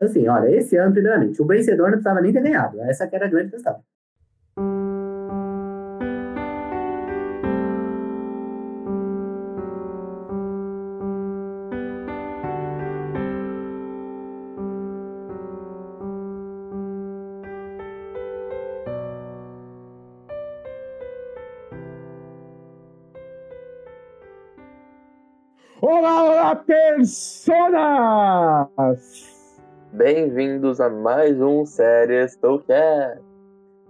Assim, olha, esse ano, primeiramente, o vencedor não precisava nem ter ganhado. Essa que era a grande questão. Olá, olá, personas! Bem-vindos a mais um Séries Talkcast.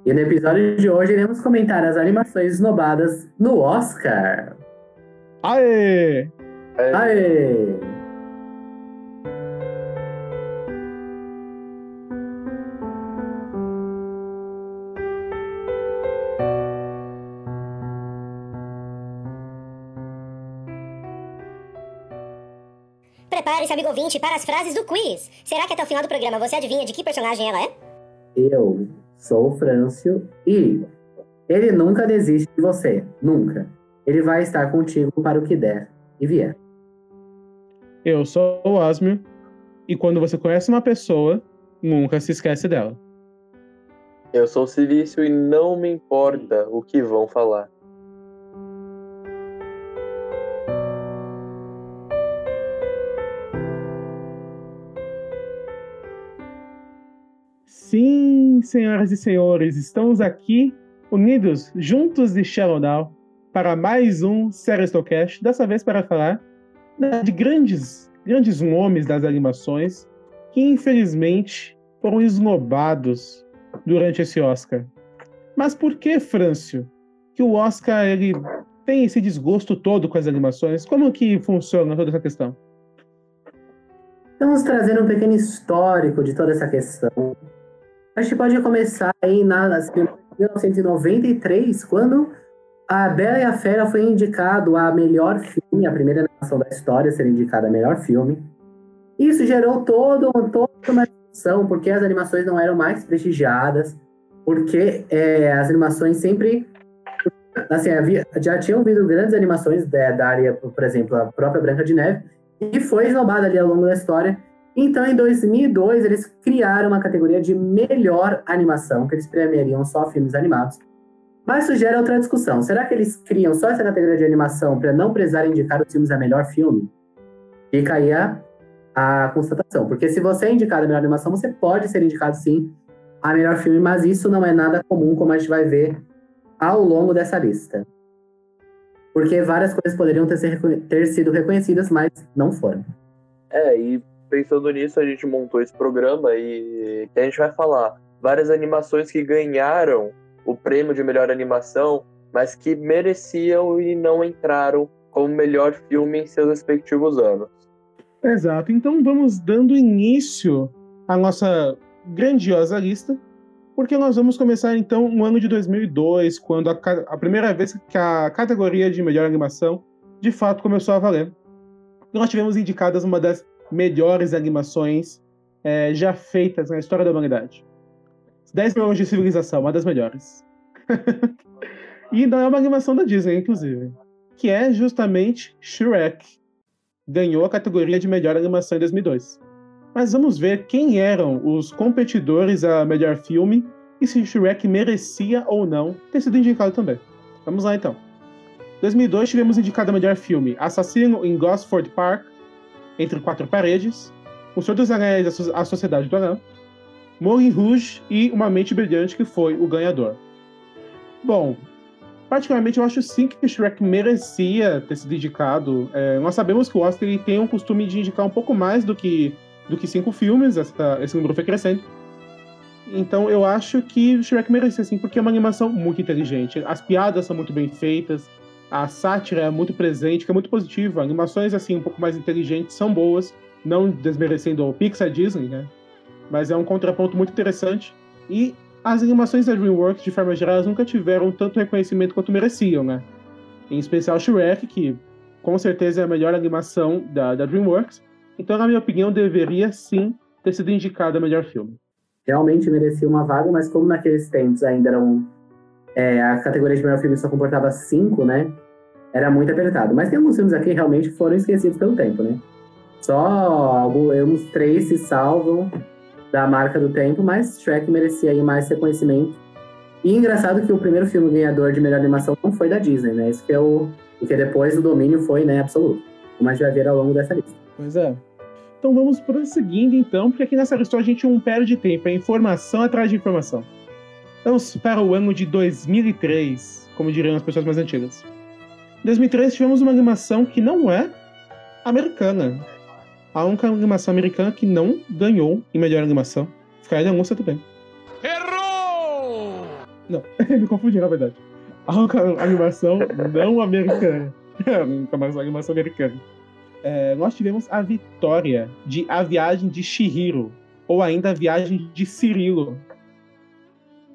E no episódio de hoje iremos comentar as animações esnobadas no Oscar. Aê! Aê! Prepare-se, amigo ouvinte, para as frases do quiz. Será que até o final do programa você adivinha de que personagem ela é? Eu sou o Frâncio e ele nunca desiste de você. Nunca. Ele vai estar contigo para o que der e vier. Eu sou o Asmio e quando você conhece uma pessoa, nunca se esquece dela. Eu sou o Silício e não me importa o que vão falar. Senhoras e senhores, estamos aqui unidos, juntos de Shallow Now, para mais um Serestocast, dessa vez para falar de grandes, grandes nomes das animações que infelizmente foram esnobados durante esse Oscar. Mas por que, Frâncio, que o Oscar ele tem esse desgosto todo com as animações? Como que funciona toda essa questão? Estamos trazendo um pequeno histórico de toda essa questão. A gente pode começar aí na assim, 1993, quando a Bela e a Fera foi indicado a melhor filme, a primeira animação da história a ser indicada a melhor filme. Isso gerou todo, toda uma discussão, porque as animações não eram mais prestigiadas, porque é, as animações sempre. Assim, havia, já tinham vindo grandes animações da, da área, por exemplo, a própria Branca de Neve, e foi esnobada ali ao longo da história. Então, em 2002, eles criaram uma categoria de melhor animação, que eles premiariam só filmes animados. Mas isso gera outra discussão. Será que eles criam só essa categoria de animação para não precisar indicar os filmes a melhor filme? Fica aí a, a constatação. Porque se você é indicado a melhor animação, você pode ser indicado sim a melhor filme, mas isso não é nada comum, como a gente vai ver ao longo dessa lista. Porque várias coisas poderiam ter, ter sido reconhecidas, mas não foram. É, e pensando nisso, a gente montou esse programa e a gente vai falar várias animações que ganharam o prêmio de melhor animação, mas que mereciam e não entraram como melhor filme em seus respectivos anos. Exato. Então vamos dando início à nossa grandiosa lista, porque nós vamos começar então no ano de 2002, quando a, a primeira vez que a categoria de melhor animação de fato começou a valer. Nós tivemos indicadas uma das melhores animações é, já feitas na história da humanidade. 10 milhões de civilização, uma das melhores. e não é uma animação da Disney, inclusive. Que é justamente Shrek. Ganhou a categoria de melhor animação em 2002. Mas vamos ver quem eram os competidores a melhor filme e se Shrek merecia ou não ter sido indicado também. Vamos lá então. Em 2002 tivemos indicado a melhor filme Assassino em Gosford Park, entre Quatro Paredes, O Senhor dos Anéis A Sociedade do Anão, Moulin Rouge e Uma Mente Brilhante, que foi o ganhador. Bom, particularmente eu acho sim que Shrek merecia ter sido indicado. É, nós sabemos que o Oscar ele tem um costume de indicar um pouco mais do que, do que cinco filmes, essa, esse número foi crescendo. Então eu acho que Shrek merecia sim, porque é uma animação muito inteligente. As piadas são muito bem feitas, a sátira é muito presente, que é muito positiva. Animações assim um pouco mais inteligentes são boas, não desmerecendo o Pixar Disney, né? Mas é um contraponto muito interessante. E as animações da DreamWorks, de forma geral, nunca tiveram tanto reconhecimento quanto mereciam, né? Em especial Shrek, que com certeza é a melhor animação da, da DreamWorks. Então, na minha opinião, deveria sim ter sido indicado a melhor filme. Realmente merecia uma vaga, mas como naqueles tempos ainda eram é, a categoria de melhor filme só comportava cinco, né? Era muito apertado. Mas tem alguns filmes aqui que realmente foram esquecidos pelo tempo, né? Só alguns três se salvam. da marca do tempo, mas Shrek merecia aí mais reconhecimento. E engraçado que o primeiro filme ganhador de melhor animação não foi da Disney, né? Isso que é o. Porque depois o domínio foi, né, absoluto. Gente vai ver ao longo dessa lista. Pois é. Então vamos prosseguindo então, porque aqui nessa história a gente não perde tempo, é informação atrás de informação. Vamos para o ano de 2003, como diriam as pessoas mais antigas. Em 2003 tivemos uma animação que não é americana. A única animação americana que não ganhou em melhor animação. Ficar de angústia também. Errou! Não, me confundi na verdade. A única animação não americana. A única animação americana. É, nós tivemos a vitória de A Viagem de Shihiro, ou ainda A Viagem de Cirilo,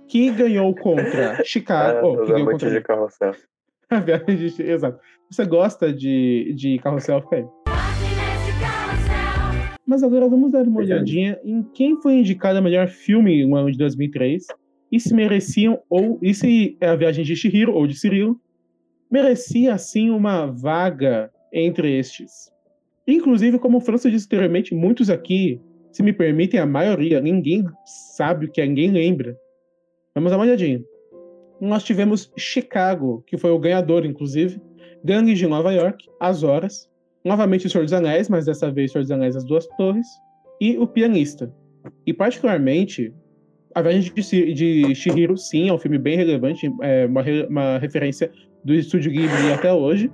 que ganhou contra Chicago. É, oh, que ganhou contra de carrossel. A Viagem de exato. Você gosta de, de carrossel, aí. Mas agora vamos dar uma olhadinha em quem foi indicado a melhor filme no ano de 2003 e se mereciam, ou e se é a viagem de Shihiro ou de Cirilo, merecia assim uma vaga entre estes. Inclusive, como o França disse anteriormente, muitos aqui, se me permitem, a maioria, ninguém sabe o que é, ninguém lembra. Vamos dar uma olhadinha. Nós tivemos Chicago, que foi o ganhador, inclusive, Gangues de Nova York, As Horas, novamente O Senhor dos Anéis, mas dessa vez O Senhor dos Anéis As Duas Torres, e O Pianista. E particularmente, A Viagem de, de Shihiro, sim, é um filme bem relevante, é uma, uma referência do estúdio Ghibli até hoje,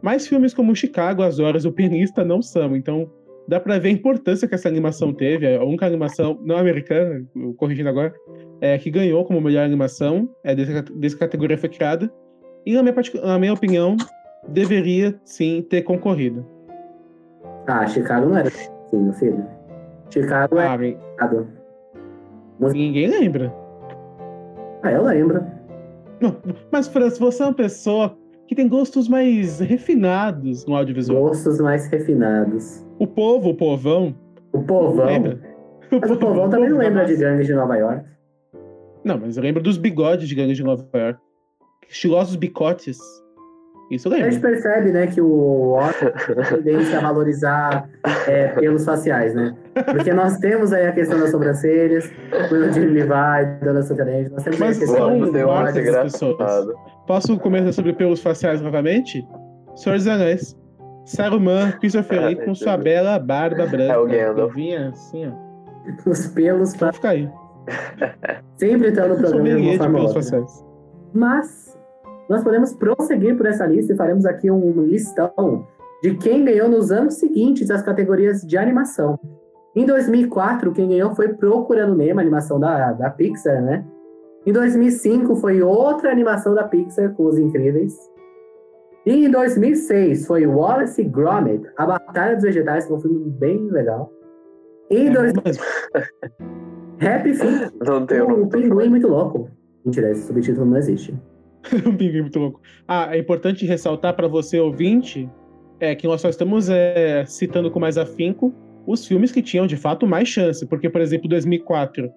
mas filmes como Chicago, As Horas, O Pianista não são, então dá pra ver a importância que essa animação teve, é a única animação não americana, corrigindo agora, é, que ganhou como melhor animação, é, desde, que a- desde que a categoria foi criada, e na minha, na minha opinião, deveria sim ter concorrido. Ah, Chicago não era assim, meu filho. Chicago é Ah, bem, errado. ninguém lembra. Ah, eu lembro. Não, mas, França, você é uma pessoa que tem gostos mais refinados no audiovisual. Gostos mais refinados. O povo, o povão, O povão. lembra? Mas o povão também não lembra de gangues de Nova York. Não, mas eu lembro dos bigodes de gangues de Nova York. Estilosos bicotes. Isso eu A gente percebe, né, que o Oscar tem tendência a valorizar é, pelos faciais, né? Porque nós temos aí a questão das sobrancelhas, o Eugene Levi, Dona Sotanete, nós temos aí a Mas questão marcas das engraçado. Posso comentar sobre pelos faciais novamente? Senhor dos Anéis. Saruman, Christopher Ah, Lee com entendi. sua bela barba branca. É o Gandalf. Vinha assim, ó. os pelos pra Vai ficar aí. sempre estão no programa de uma forma. Mas nós podemos prosseguir por essa lista e faremos aqui um listão de quem ganhou nos anos seguintes as categorias de animação. Em 2004, quem ganhou foi Procurando Nemo, animação da, da Pixar, né? Em 2005 foi outra animação da Pixar com Os Incríveis. E em 2006 foi Wallace e Gromit, A Batalha dos Vegetais, que é um filme bem legal. Em É, dois... mas- Happy Feet, Não tem o um. Pinguim Muito Louco. Mentira, esse subtítulo não existe. um pinguim muito louco. Ah, é importante ressaltar para você, ouvinte, é que nós só estamos é, citando com mais afinco os filmes que tinham de fato mais chance. Porque, por exemplo, 2004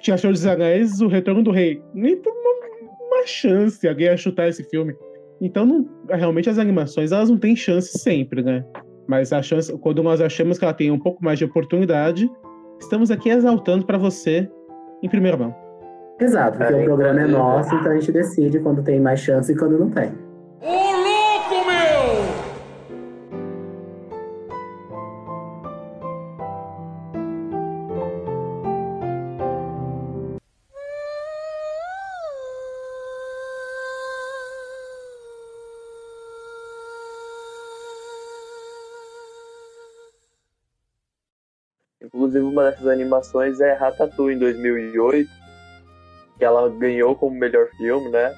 tinha Senhor dos Anéis, O Retorno do Rei. Nem por uma, uma chance alguém ia chutar esse filme. Então, não- realmente, as animações elas não têm chance sempre, né? Mas a chance, quando nós achamos que ela tem um pouco mais de oportunidade, estamos aqui exaltando para você em primeira mão. Exato, porque É, o programa é inclusive- nosso, então a gente decide quando tem mais chance e quando não tem. Dessas animações é Ratatouille, em 2008, que ela ganhou como melhor filme, né?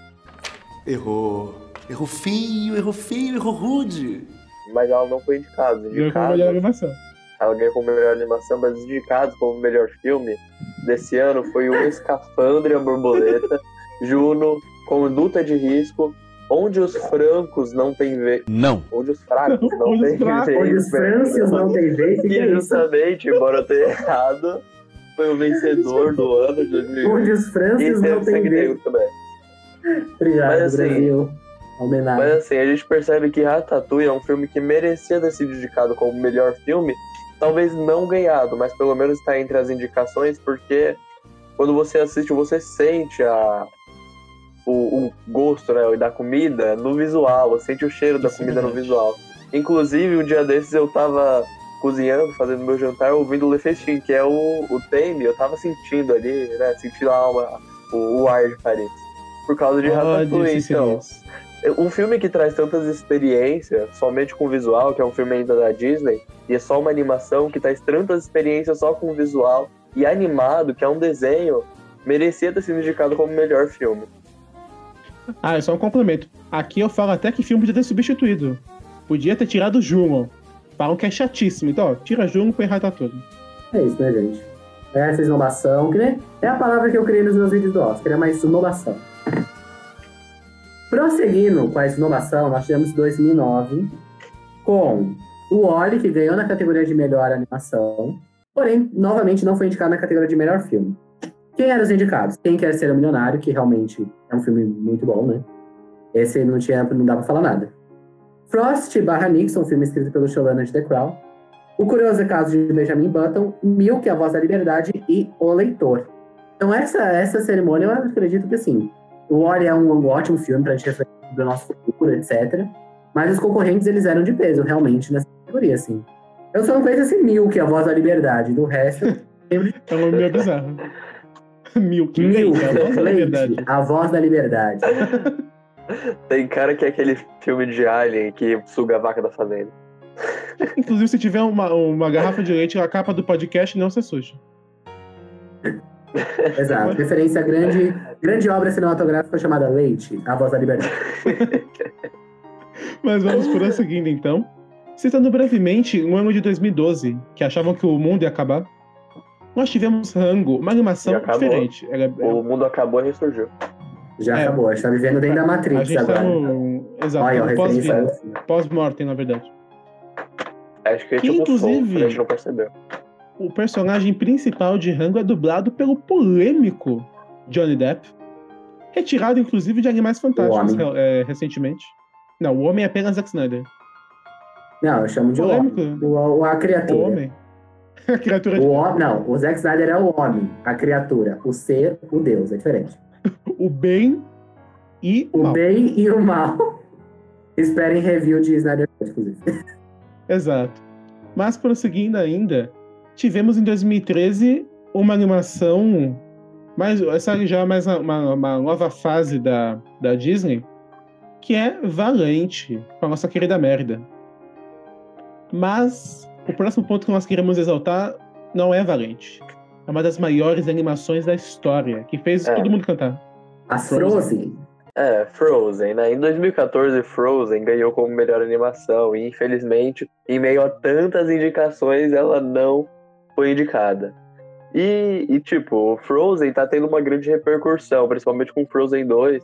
Errou. Errou feio, errou feio, errou rude. Mas ela não foi indicada. Ganhou como melhor animação. ela ganhou como melhor animação, mas os indicados como melhor filme desse ano foi O Escafandre a Borboleta, Juno, Conduta de Risco, Onde os Francos Não Têm Vez. Não. Onde os Fracos Não Têm Vez. Onde os Francis não tem vez, E isso. justamente, embora eu tenha errado, foi o vencedor do ano de 2008. Onde os E Francis não sangue vez. Obrigado, Mas, assim, Brasil. Homenagem. Mas assim, a gente percebe que Ratatouille é um filme que merecia ter sido indicado como melhor filme, talvez não ganhado, mas pelo menos está entre as indicações, porque quando você assiste, você sente a, o, o gosto né, da comida no visual, sente o cheiro da Isso é comida no verdade. visual. Inclusive, um dia desses eu tava cozinhando, fazendo meu jantar, ouvindo o Le Festin, que é o, o theme, eu tava sentindo ali, né, sentindo a alma, o, o ar de Paris. Por causa de Olha, Ratatouille, então. Um filme que traz tantas experiências, somente com visual, que é um filme ainda da Disney, e é só uma animação que traz tantas experiências só com visual, e animado, que é um desenho, merecia ter sido indicado como melhor filme. Ah, é só um complemento. Aqui eu falo até que filme podia ter substituído. Podia ter tirado o Juno. Falam que é chatíssimo. Então, ó, tira Juno e põe Ratatouille. É isso, né, gente? É essa esnobação, que nem é a palavra que eu criei nos meus vídeos do Oscar, é uma esnobação. Prosseguindo com a esnobação, nós tivemos 2009 com o Oli, que ganhou na categoria de melhor animação, porém, novamente não foi indicado na categoria de melhor filme. Quem eram os indicados? Quem Quer Ser um Milionário, que realmente é um filme muito bom, né? Esse não tinha, não dá pra falar nada. Frost barra Nixon, filme escrito pelo showrunner de The Crown. O Curioso Caso de Benjamin Button, Milk, A Voz da Liberdade e O Leitor. Então essa, essa cerimônia, eu acredito que assim, o Ori é um, um ótimo filme pra gente refletir do nosso futuro, etc. Mas os concorrentes, eles eram de peso, realmente, nessa categoria, assim. Eu só não conheço esse Milk, A Voz da Liberdade. Do resto, É um nome meio bizarro. Milk, Milk, Leite, a voz da. A Liberdade. Tem cara que é aquele filme de Alien que suga a vaca da fazenda. Inclusive, se tiver uma, uma garrafa de leite, a capa do podcast não se assuste. Exato. Referência à grande, grande obra cinematográfica chamada Leite, A Voz da Liberdade. Mas vamos prosseguindo então. Citando brevemente um ano de 2012, que achavam que o mundo ia acabar, nós tivemos Rango, uma animação diferente. Ela é- O mundo acabou e ressurgiu. Já É. acabou, a gente tá vivendo dentro da a Matrix tá agora. no. Exato, Olha, no. Pós-mortem, na verdade. Acho que é Que, tipo inclusive- a gente não percebeu. O personagem principal de Rango é dublado pelo polêmico Johnny Depp, retirado inclusive de Animais Fantásticos é, recentemente. Não, o homem é apenas Zack Snyder. Não, eu chamo de Polêmico. homem. O, o- a O criatura. homem. A criatura O homem, não, o Zack Snyder é o homem, a criatura. O ser, o Deus, é diferente. o bem e o O mal. bem e o mal. Esperem review de Snyder inclusive. Exato. Mas prosseguindo ainda, tivemos em 2013 uma animação, mais, essa já é mais uma, uma nova fase da, da Disney, que é Valente, com a nossa querida merda. Mas o próximo ponto que nós queremos exaltar não é Valente. É uma das maiores animações da história, que fez É. todo mundo cantar. A Frozen. Frozen. É, Frozen, né? Em 2014, Frozen ganhou como melhor animação e, infelizmente, em meio a tantas indicações, ela não foi indicada. E, e, tipo, o Frozen tá tendo uma grande repercussão, principalmente com Frozen 2,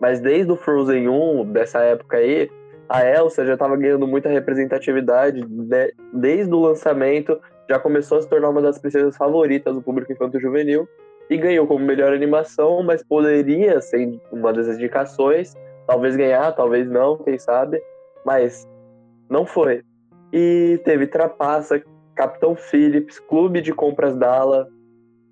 mas desde o Frozen 1, dessa época aí, a Elsa já tava ganhando muita representatividade, de- desde o lançamento, já começou a se tornar uma das princesas favoritas do público infanto-juvenil, e ganhou como melhor animação, mas poderia ser uma das indicações, talvez ganhar, talvez não, quem sabe, mas não foi. E teve Trapaça, Capitão Phillips, Clube de Compras Dala,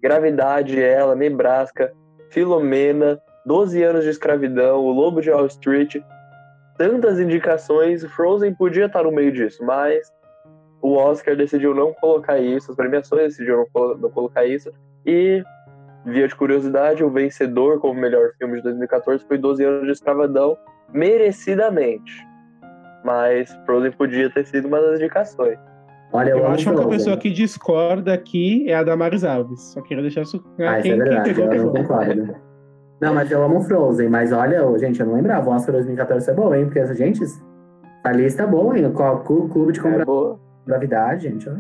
Gravidade, Ela, Nebraska, Filomena, 12 anos de escravidão, O Lobo de Wall Street, tantas indicações, Frozen podia estar no meio disso, mas o Oscar decidiu não colocar isso, as premiações decidiram não colo- não colocar isso, e via de curiosidade, o vencedor como melhor filme de 2014 foi 12 anos de escravidão, merecidamente. Mas Frozen podia ter sido uma das indicações. Olha, eu, Eu acho que a única Frozen. pessoa que discorda aqui é a Damaris Alves. Só queria deixar isso claro. Ah, isso é verdade, eu não concordo. Não, mas eu amo Frozen, mas olha, gente, eu não lembrava, o Oscar 2014 é bom, hein? Porque, gente, a lista é boa, hein? O Clu- Clube de É Compra boa. Gravidade, gente. ó.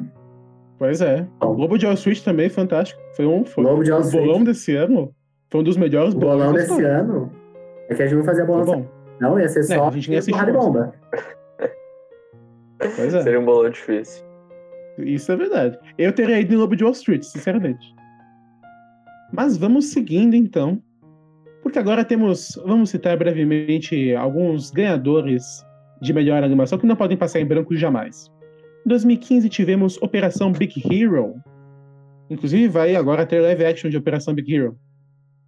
Pois é. O Globo de Wall Street também, fantástico. Foi um. Foi Lobo de Wall o Street. bolão desse ano foi um dos melhores O bolão desse história. ano. É que a gente não fazia bolão. bom. Não, ia ser É, só a gente assistiu porrada e bomba. Pois é. Seria um bolão difícil. Isso é verdade. Eu teria ido em Lobo de Wall Street, sinceramente. Mas vamos seguindo então. Porque agora temos. Vamos citar brevemente alguns ganhadores de melhor animação que não podem passar em branco jamais. 2015 tivemos Operação Big Hero. Inclusive vai agora ter live action de Operação Big Hero.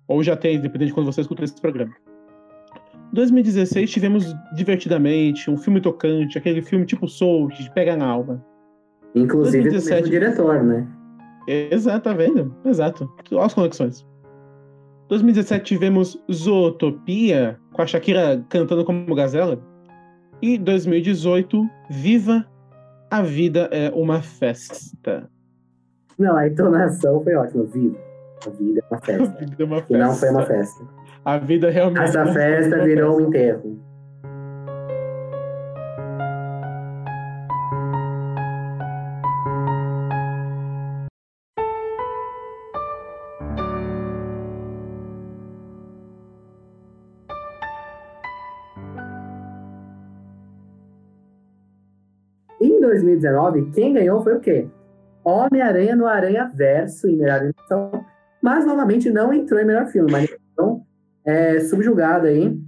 Ou já tem, dependendo de quando você escuta esse programa. 2016 tivemos Divertidamente, um filme tocante, aquele filme tipo Soul, que pega na alma. Inclusive do 2017. mesmo diretor, né? Exato, tá vendo? Exato. Olha as conexões. 2017 tivemos Zootopia, com a Shakira cantando como gazela. E 2018, Viva a Vida é uma Festa. Não, a entonação foi ótima. Viva. A vida é uma A festa. vida é uma E festa. não foi uma festa. A vida realmente. Essa festa virou um enterro. 2019, quem ganhou foi o quê? Homem-Aranha no Aranha Verso em melhor animação, mas novamente não entrou em melhor filme, mas então é, subjugado aí.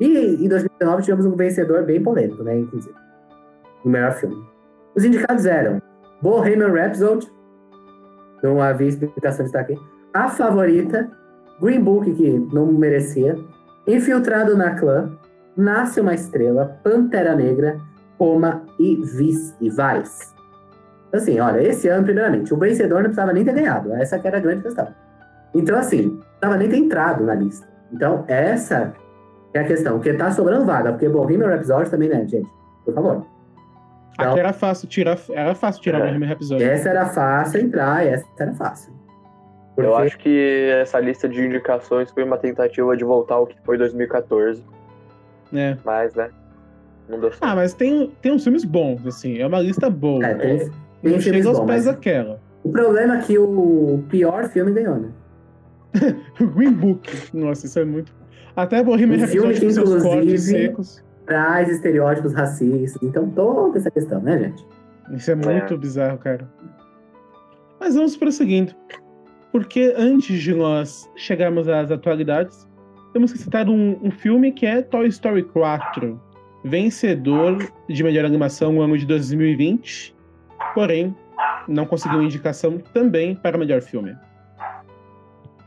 E em 2019 tivemos um vencedor bem polêmico, né? Inclusive, no melhor filme. Os indicados eram Bohemian Rhapsody, não havia explicação de estar aqui. A Favorita, Green Book, que não merecia, Infiltrado na Clã, Nasce uma Estrela, Pantera Negra, Roma e Vice e Vice. Assim, olha, esse ano, primeiramente, o vencedor não precisava nem ter ganhado. Essa que era a grande questão. Então, assim, não precisava nem ter entrado na lista. Então, essa é a questão. Porque tá sobrando vaga. Porque Bohemian Rhapsody também, né, gente? Por favor. Aqui era fácil tirar, era fácil tirar É. o Bohemian Rhapsody. Essa era fácil entrar, essa era fácil. Porque, Eu acho que essa lista de indicações foi uma tentativa de voltar ao que foi 2014. É. Mas, né? Não deu certo. Ah, mas tem, tem uns filmes bons, assim. É uma lista boa. é, tem, tem Não chega aos bons, pés daquela. o problema é que o pior filme ganhou, né? Green Book. Nossa, isso é muito. Até Bohemian filme Rhapsody que, com seus cortes secos. Traz estereótipos racistas. Então, toda essa questão, né, gente? Isso é muito bizarro, cara. Mas vamos prosseguindo. Porque antes de nós chegarmos às atualidades, temos que citar um, um filme que é Toy Story 4, vencedor de melhor animação no ano de 2020, porém não conseguiu indicação também para melhor filme.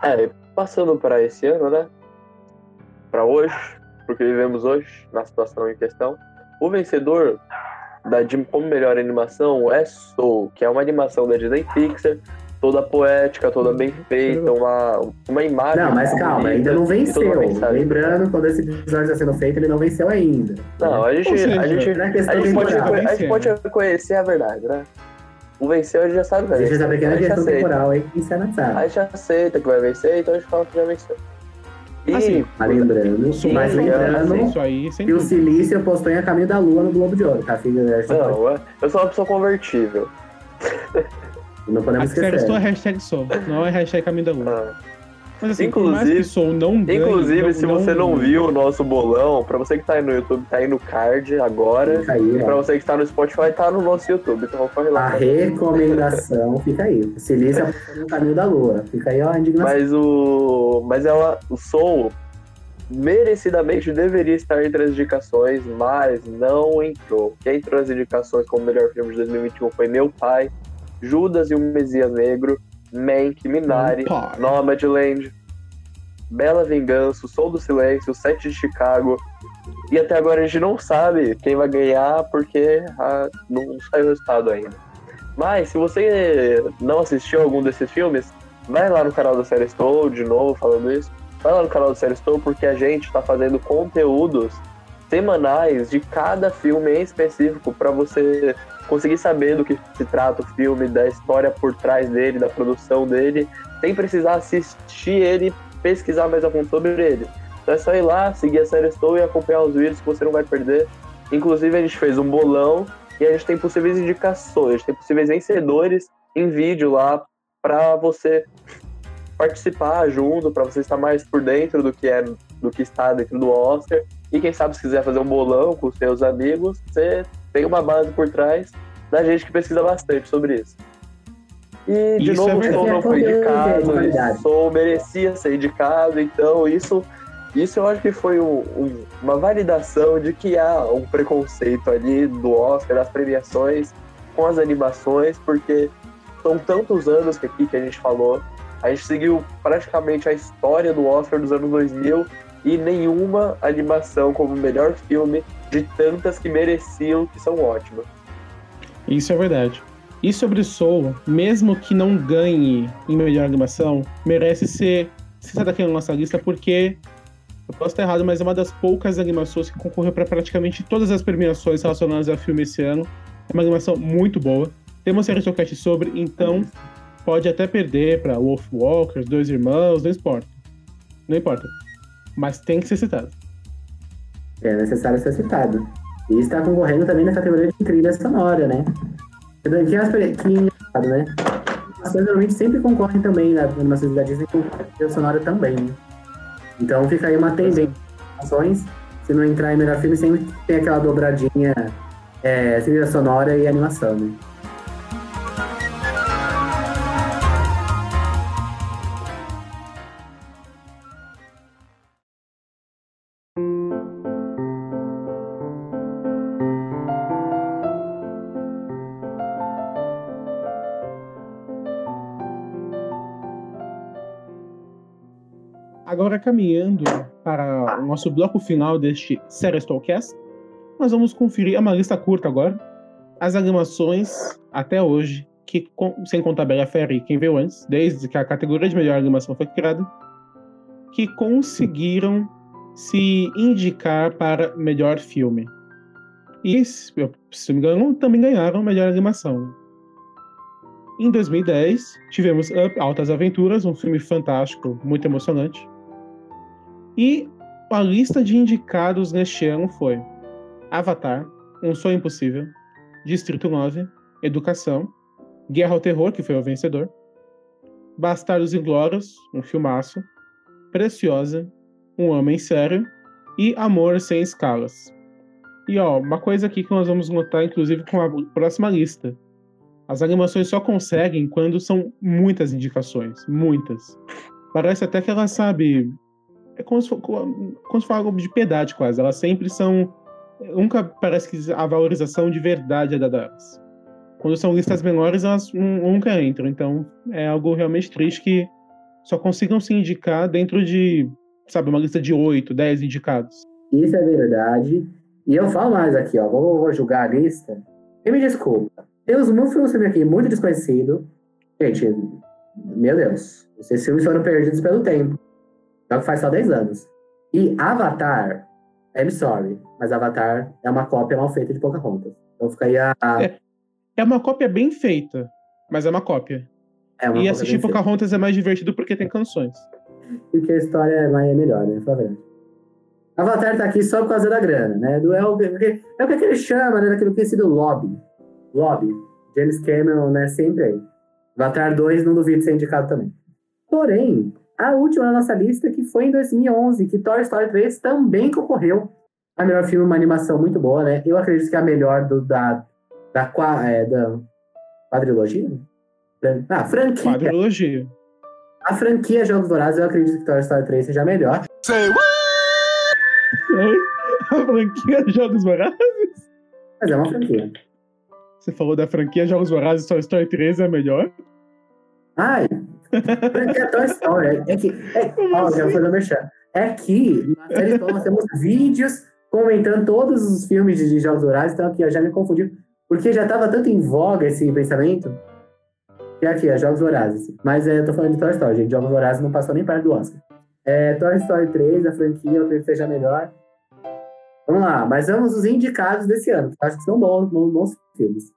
É, passando para esse ano, né? Para hoje, porque vivemos hoje, na situação em questão. O vencedor da como melhor animação é Soul, que é uma animação da Disney Pixar, toda poética, toda bem feita, uma, uma imagem. Não, mas calma, bonita ainda não toda venceu. uma. Lembrando, quando esse episódio está sendo feito, ele não venceu ainda. Não, a gente, seja, a gente, Na a questão gente, pode, temporal. temporal. a gente pode reconhecer a verdade, né? O venceu, a gente já sabe que vai Existe vencer. essa pequena a gente questão aceita. temporal aí que você não A sabe. gente aceita que vai vencer, então a gente fala que já venceu. E Assim, Mas lembrando, Sim, mas lembrando Isso aí, que o. Silício postou em A Caminho da Lua no Globo de Ouro, tá, filho? não, é- eu sou uma pessoa convertível. Não podemos esquecer. só a hashtag não é hashtag Caminho da Lua. Ah. Mas assim, Inclusive- que Soul não ganhe... Inclusive, não- se você não viu o nosso bolão, pra você que tá aí no YouTube, tá aí no card agora. Fica aí, E pra você que tá no Spotify, tá no nosso YouTube. Então corre A lá. recomendação fica aí. Postou no Caminho da Lua. Fica aí ó, a indignação. Mas o. Mas ela. O Soul merecidamente deveria estar entre as indicações, mas não entrou. Quem entrou nas indicações como melhor filme de 2021 foi Meu Pai, Judas e o Messias Negro, Mank, Minari. Nomadland, Bela Vingança, O Som do Silêncio, O Sete de Chicago. E até agora a gente não sabe quem vai ganhar porque ah, não saiu o resultado ainda. Mas se você não assistiu algum desses filmes, vai lá no canal da Série Estou, de novo falando isso. Vai lá no canal da Série Estou porque a gente está fazendo conteúdos semanais de cada filme em específico para você conseguir saber do que se trata o filme, da história por trás dele, da produção dele, sem precisar assistir ele pesquisar mais a fundo sobre ele. Então é só ir lá, seguir a série Estou e acompanhar os vídeos que você não vai perder. Inclusive a gente fez um bolão e a gente tem possíveis indicações, tem possíveis vencedores em vídeo lá para você participar junto, para você estar mais por dentro do que é do que está dentro do Oscar. E quem sabe se quiser fazer um bolão com os seus amigos, você tem uma base por trás da gente que pesquisa bastante sobre isso. E de Isso é novo, o verdade. Soul não foi É indicado, qualidade. o Soul merecia ser indicado, então isso, isso eu acho que foi um- um- uma validação de que há um preconceito ali do Oscar, das premiações, com as animações, porque são tantos anos que aqui que a gente falou. A gente seguiu praticamente a história do Oscar dos anos 2000 e nenhuma animação como melhor filme de tantas que mereciam que são ótimas. Isso é verdade. E sobre Soul, mesmo que não ganhe em melhor animação, merece ser citada aqui na nossa lista porque eu posso estar errado, mas é uma das poucas animações que concorreu para praticamente todas as premiações relacionadas ao filme esse ano. É uma animação muito boa. Temos série Cast sobre, então pode até perder para Wolf Walkers, Dois Irmãos, não importa. Não importa. Mas tem que ser citado. É necessário ser citado. E está concorrendo também na categoria de trilha sonora, né? Que, é que engraçado, né? As normalmente sempre concorrem também na animações da Disney com trilha sonora também, né? Então fica aí uma tendência. Ações, se não entrar em melhor filme, sempre tem aquela dobradinha é, trilha sonora e animação, né? Caminhando para o nosso bloco final deste Serestolcast, nós vamos conferir uma lista curta agora. As animações, até hoje, que, sem contar Bela Fera e quem veio antes, desde que a categoria de melhor animação foi criada, que conseguiram se indicar para melhor filme. E, se não me engano, também ganharam melhor animação. Em 2010, tivemos Up Altas Aventuras, um filme fantástico, muito emocionante. E a lista de indicados neste ano foi Avatar, Um Sonho Impossível, Distrito 9, Educação, Guerra ao Terror, que foi o vencedor, Bastardos Inglórios, um filmaço, Preciosa, Um Homem Sério e Amor Sem Escalas. E ó, uma coisa aqui que nós vamos notar, inclusive, com a próxima lista. As animações só conseguem quando são muitas indicações. Muitas. Parece até que ela sabe é como se, como se fosse algo de piedade quase. Elas sempre são. Nunca parece que a valorização de verdade é dada elas. Quando são listas menores, elas nunca entram. Então é algo realmente triste que só consigam se indicar dentro de, sabe, uma lista de 8, 10 indicados. Isso é verdade. E eu falo mais aqui, ó. Vou, vou julgar a lista. E me desculpa. Deus, um filme aqui muito desconhecido. Gente, meu Deus. Esses filmes foram perdidos pelo tempo. Só que faz só 10 anos. E Avatar, I'm sorry, mas Avatar é uma cópia mal feita de Pocahontas. Então fica aí a. É, é uma cópia bem feita, mas é uma cópia. É uma e assistir Pocahontas feita. é mais divertido porque tem canções. E porque a história é, mais, é melhor, né? Fala verdade. Avatar tá aqui só por causa da grana, né? Do, é, o, é o que ele chama, né? Daquilo que tem sido lobby. Lobby. James Cameron, né? Sempre aí. Avatar 2 não duvido ser indicado também. Porém, a última na nossa lista, que foi em 2011, que Toy Story 3 também concorreu a melhor filme, uma animação muito boa, né? Eu acredito que é a melhor do, da, da, é, da quadrilogia? Ah, franquia. Quadrilogia. A franquia Jogos Dourados, eu acredito que Toy Story 3 seja a melhor. Say what? A franquia Jogos Vorazes? Mas é uma franquia. Você falou da franquia Jogos Vorazes, Toy Story 3 é a melhor? Ai, é Toy Story. É que. É, ó, já foi no merchan. É que na série nós temos vídeos comentando todos os filmes de Jogos Vorazes, então aqui ó, já me confundi. Porque já estava tanto em voga esse pensamento. Aqui, é Jogos Vorazes. Mas é, eu tô falando de Toy Story, gente. Jogos Vorazes não passou nem perto do Oscar. É, Toy Story 3, a franquia, eu acredito que seja melhor. Vamos lá, mas vamos os indicados desse ano. Acho que são bons, bons, bons filmes.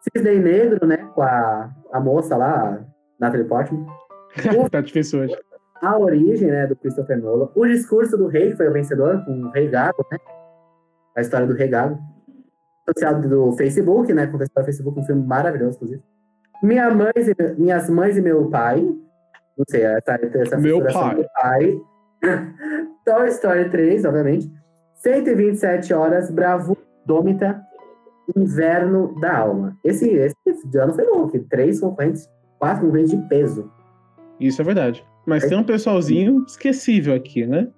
Cisne Negro, né? Com a, a moça lá, Natalie Portman. tá difícil hoje. A origem, né, do Christopher Nolan. O discurso do rei, que foi o vencedor, com o Rei Gago, né? A história do Rei Gago. Associado do Facebook, né? Com a história do Facebook, um filme maravilhoso, inclusive. Minha mãe, minhas mães e meu pai. Não sei, essa, essa meu pai. do pai. Toy Story 3, obviamente. 127 horas, Bravo Dômita, Inverno da Alma. Esse, esse ano foi bom, que três concorrentes quatro concorrentes de peso. Isso é verdade. Mas é. tem um pessoalzinho esquecível aqui, né?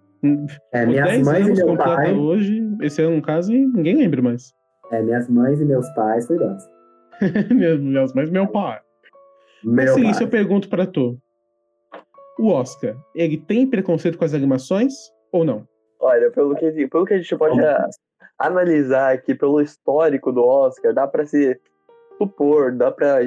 É, minhas mães e meu pai. Hoje, esse ano, no caso, e ninguém lembra mais. É, minhas mães e meus pais foi dança. Meu Deus, mas meu pai. Mas Meu sim, pai. isso eu pergunto pra tu. O Oscar, ele tem preconceito com as animações ou não? Olha, pelo que, pelo que a gente pode a- analisar aqui, pelo histórico do Oscar, dá pra se supor, dá pra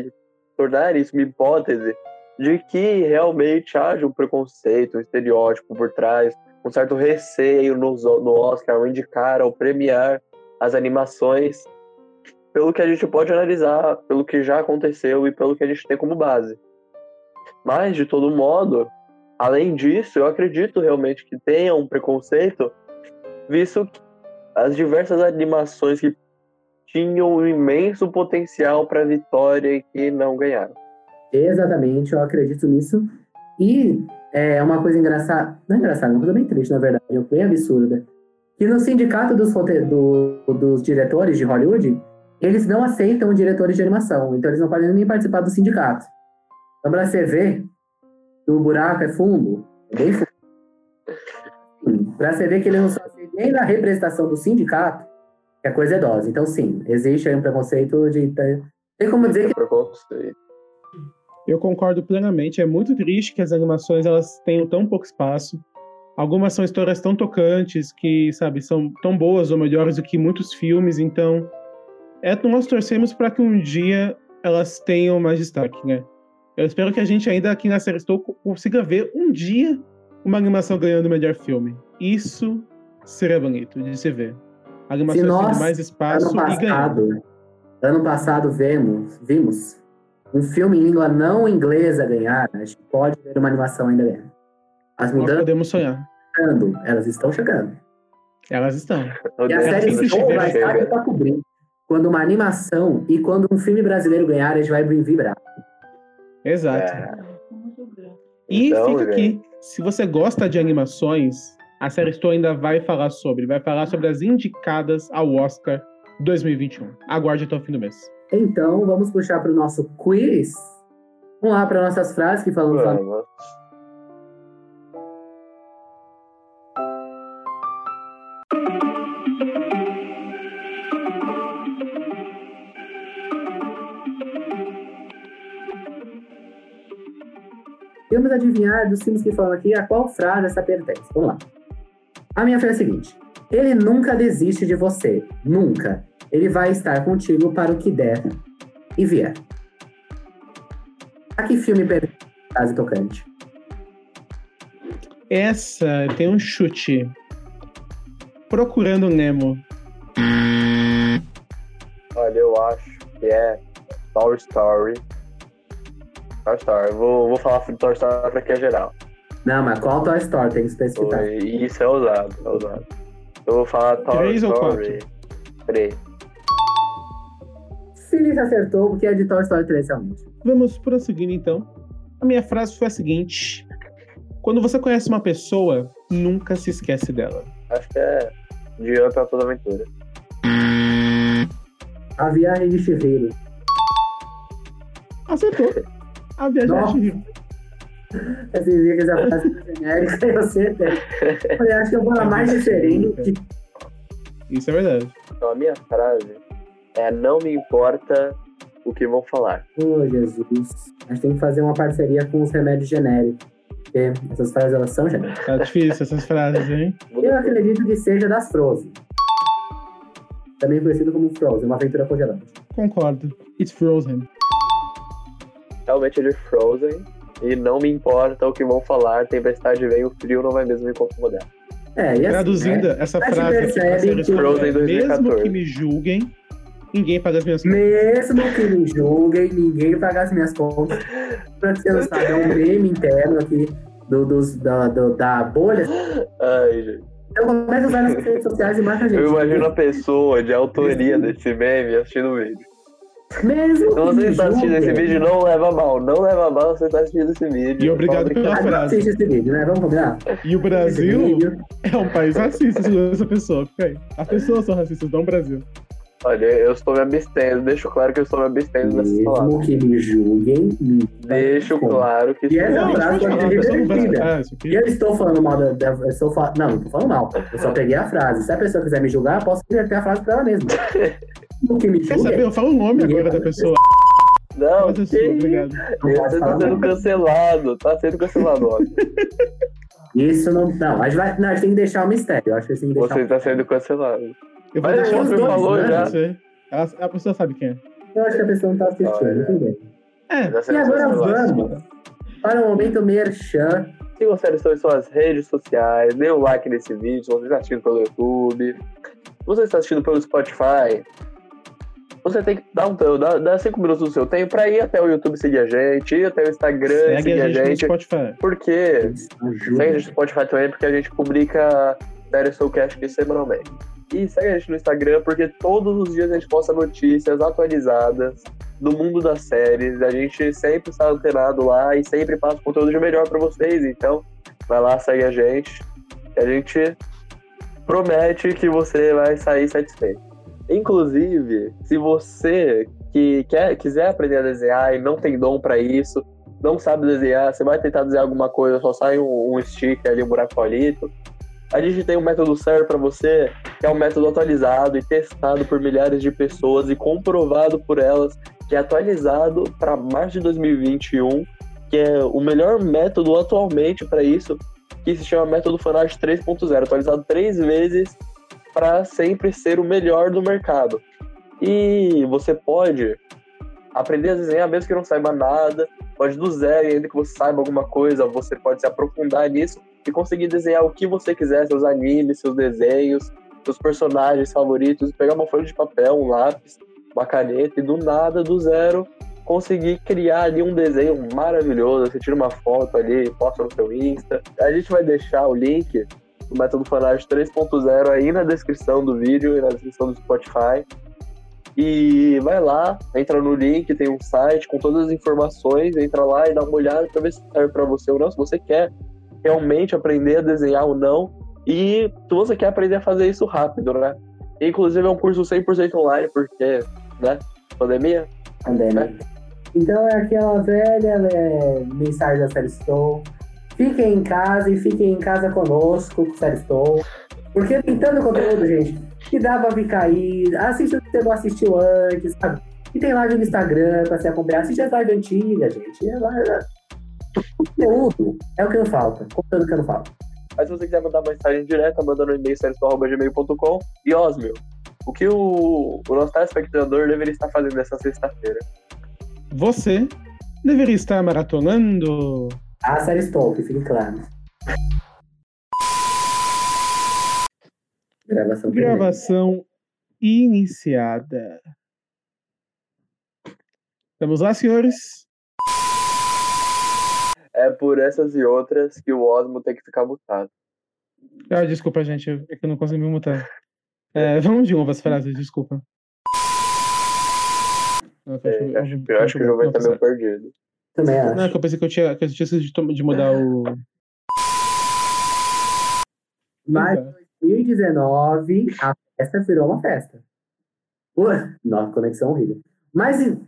tornar isso uma hipótese de que realmente haja um preconceito, um estereótipo por trás, um certo receio no, no Oscar ao indicar, ao premiar as animações, pelo que a gente pode analisar, pelo que já aconteceu e pelo que a gente tem como base. Mas, de todo modo, além disso, eu acredito realmente que tenha um preconceito, visto que as diversas animações que tinham um imenso potencial para vitória e que não ganharam. Exatamente, eu acredito nisso. E é uma coisa engraçada, não é engraçada, é uma coisa bem triste, na verdade, é bem absurda. Que no sindicato dos, do- dos diretores de Hollywood, eles não aceitam diretores de animação, então eles não podem nem participar do sindicato. Então, pra você ver, o buraco é fundo, é bem fundo. Pra você ver que eles não são nem na representação do sindicato, que a coisa é dose. Então, sim, existe aí um preconceito de. Tem como dizer que Preconceito. Eu concordo plenamente. É muito triste que as animações elas tenham tão pouco espaço. Algumas são histórias tão tocantes que, sabe, são tão boas ou melhores do que muitos filmes. Então, é nós torcemos para que um dia elas tenham mais destaque, né? Eu espero que a gente ainda aqui na série Estou consiga ver um dia uma animação ganhando o melhor filme. Isso seria bonito de se ver. A Se nós, mais espaço ano e passado, ano passado vemos, vimos um filme em língua não inglesa ganhar, a gente pode ver uma animação ainda ganhar. As Nós mudanças podemos sonhar. estão chegando, elas estão chegando. Elas estão. E a série vai estar aqui chega. pra cobrir. Quando uma animação e quando um filme brasileiro ganhar, a gente vai vibrar. Exato. É, E Então, fica aqui, gente. se você gosta de animações, a série Estou ainda vai falar sobre, vai falar sobre as indicadas ao Oscar 2021. Aguarde até o fim do mês. Então, vamos puxar para o nosso quiz. Vamos lá para nossas frases que falamos lá. vamos. Vamos adivinhar dos filmes que falam aqui a qual frase essa pertence. Vamos lá. A minha frase é a seguinte: Ele nunca desiste de você. Nunca. Ele vai estar contigo para o que der e vier. A que filme frase tocante? Essa tem um chute. Procurando Nemo. Olha, eu acho que é Toy Story. Toy Story. Vou, vou falar Toy Story pra que é geral. Não, mas qual Toy Story tem que especificar? E isso é ousado, é ousado. Eu vou falar Toy Três ou Story. Três. Feliz acertou, porque é de Toy Story 3, realmente. Vamos prosseguindo então. A minha frase foi a seguinte: Quando você conhece uma pessoa, nunca se esquece dela. Acho que é de Up a toda aventura. A Viagem de Chihiro. Acertou. A viagem Nossa. de Chihiro. Esse dia que essa frase é genérica, eu acertei. Eu falei, acho que eu vou na mais diferente. Isso é verdade. Então a minha frase é não me importa o que vão falar. Oh, Jesus. A gente tem que fazer uma parceria com os remédios genéricos. Porque essas frases, elas são genéricas. Tá difícil essas frases, hein? Eu acredito que seja das Frozen. Também conhecido como Frozen, uma aventura congelante. Concordo. It's Frozen. Realmente é de Frozen. E não me importa o que vão falar, tempestade vem, o frio não vai mesmo me incomodar. É, e assim, Traduzindo né? essa Mas frase aqui pra percebe série que- Frozen Escolha, mesmo 2014. que me julguem, ninguém paga as minhas contas. Mesmo que me julguem, ninguém paga as minhas contas. Pra você não sabe, é um meme interno aqui do, dos, da, do- da bolha. Ai, gente. Então começa a usar nas redes sociais e marca a gente. Eu imagino a pessoa de autoria desse meme assistindo o vídeo. Mesmo Se que você está assistindo esse vídeo, não leva mal. Não leva mal você está assistindo esse vídeo. E obrigado pela Ah, não frase. assiste esse vídeo, né? Vamos combinar? E o Brasil é um país racista, segundo essa pessoa. Fica aí. As pessoas são racistas, não o Brasil. Olha, eu estou me abstendo. Deixo claro que eu estou me abstendo dessas palavras. Mesmo que me julguem. me- Deixo claro que E essa Não, frase pode ser revertida. aqui. E eu estou falando mal da. da eu estou fal... Não, não estou falando mal. Eu só peguei a frase. Se a pessoa quiser me julgar, eu posso inverter a frase para ela mesma. O que me Quer julga? saber? Eu falo o nome Ninguém agora da pessoa. Não, Mas que isso? obrigado. Você tá sendo cancelado, tá sendo cancelado, ó. Isso não. Não, a gente, vai, não, a gente tem que deixar o mistério. Eu acho que tem que deixar. Você tá sendo cancelado. Eu vou Mas deixar dois, falou né? já. Ela- a pessoa sabe quem é. Eu acho que a pessoa não tá assistindo. Olha. Tudo bem. É, Tá E agora vamos para o momento merchan. Se você estão em suas redes sociais, dê um like nesse vídeo. Se você está assistindo pelo YouTube, se você está assistindo pelo Spotify, você tem que dar um dar, dar cinco minutos do seu tempo para ir até o YouTube seguir a gente, ir até o Instagram segue seguir a a gente no gente. Spotify. Porque segue a gente no Spotify também, porque a gente publica série Soulcast aqui semanalmente. E segue a gente no Instagram, porque todos os dias a gente posta notícias atualizadas do mundo das séries. A gente sempre está antenado lá e sempre passa conteúdo de melhor para vocês. Então, vai lá, segue a gente. E a gente promete que você vai sair satisfeito. Inclusive, se você que quer, quiser aprender a desenhar e não tem dom para isso, não sabe desenhar, você vai tentar desenhar alguma coisa, só sai um, um sticker ali, um buraco palito. A gente tem um método certo para você, que é um método atualizado e testado por milhares de pessoas e comprovado por elas, que é atualizado para março de 2021, que é o melhor método atualmente para isso, que se chama método Fanart 3.0, atualizado três vezes para sempre ser o melhor do mercado. E você pode aprender a desenhar mesmo que não saiba nada, pode do zero, ainda que você saiba alguma coisa, você pode se aprofundar nisso e conseguir desenhar o que você quiser, seus animes, seus desenhos, seus personagens favoritos, pegar uma folha de papel, um lápis, uma caneta e do nada, do zero, conseguir criar ali um desenho maravilhoso. Você tira uma foto ali, posta no seu Insta. A gente vai deixar o link do método Fanart 3.0 aí na descrição do vídeo e na descrição do Spotify. E vai lá, entra no link, tem um site com todas as informações, entra lá e dá uma olhada para ver se serve para você ou não, se você quer realmente aprender a desenhar ou não. E se você quer aprender a fazer isso rápido, né? Inclusive é um curso 100% online, porque, né, pandemia. Pandemia. Então é aquela velha é, mensagem da série Stone. Fiquem em casa e fiquem em casa conosco, Stone. Porque tem tanto conteúdo, gente, que dá pra ficar aí. Assiste o que você não assistiu antes, sabe? E tem live no Instagram pra se acompanhar. Assiste as lives antigas, gente. É live- Conteúdo é o que não falta. Conteúdo que não falta. Mas se você quiser mandar mensagem direta, manda no e-mail seriestal.gmail.com. E Osmio, o que o, o nosso telespectador deveria estar fazendo nessa sexta-feira? Você deveria estar maratonando. A série que fique claro. Gravação. Gravação iniciada. Vamos lá, senhores. É por essas e outras que o Osmo tem que ficar mutado. Ah, desculpa, gente, é que eu não consegui me mutar. É, vamos de novo as frases, desculpa. Não, É, eu- acho, eu acho que o jogo vai estar meio perdido. Também acho. Não, é que eu pensei que eu tinha, que eu tinha esquecido de, mudar o. Mas Exato. 2019, a festa virou uma festa. Nossa, conexão horrível. Mas em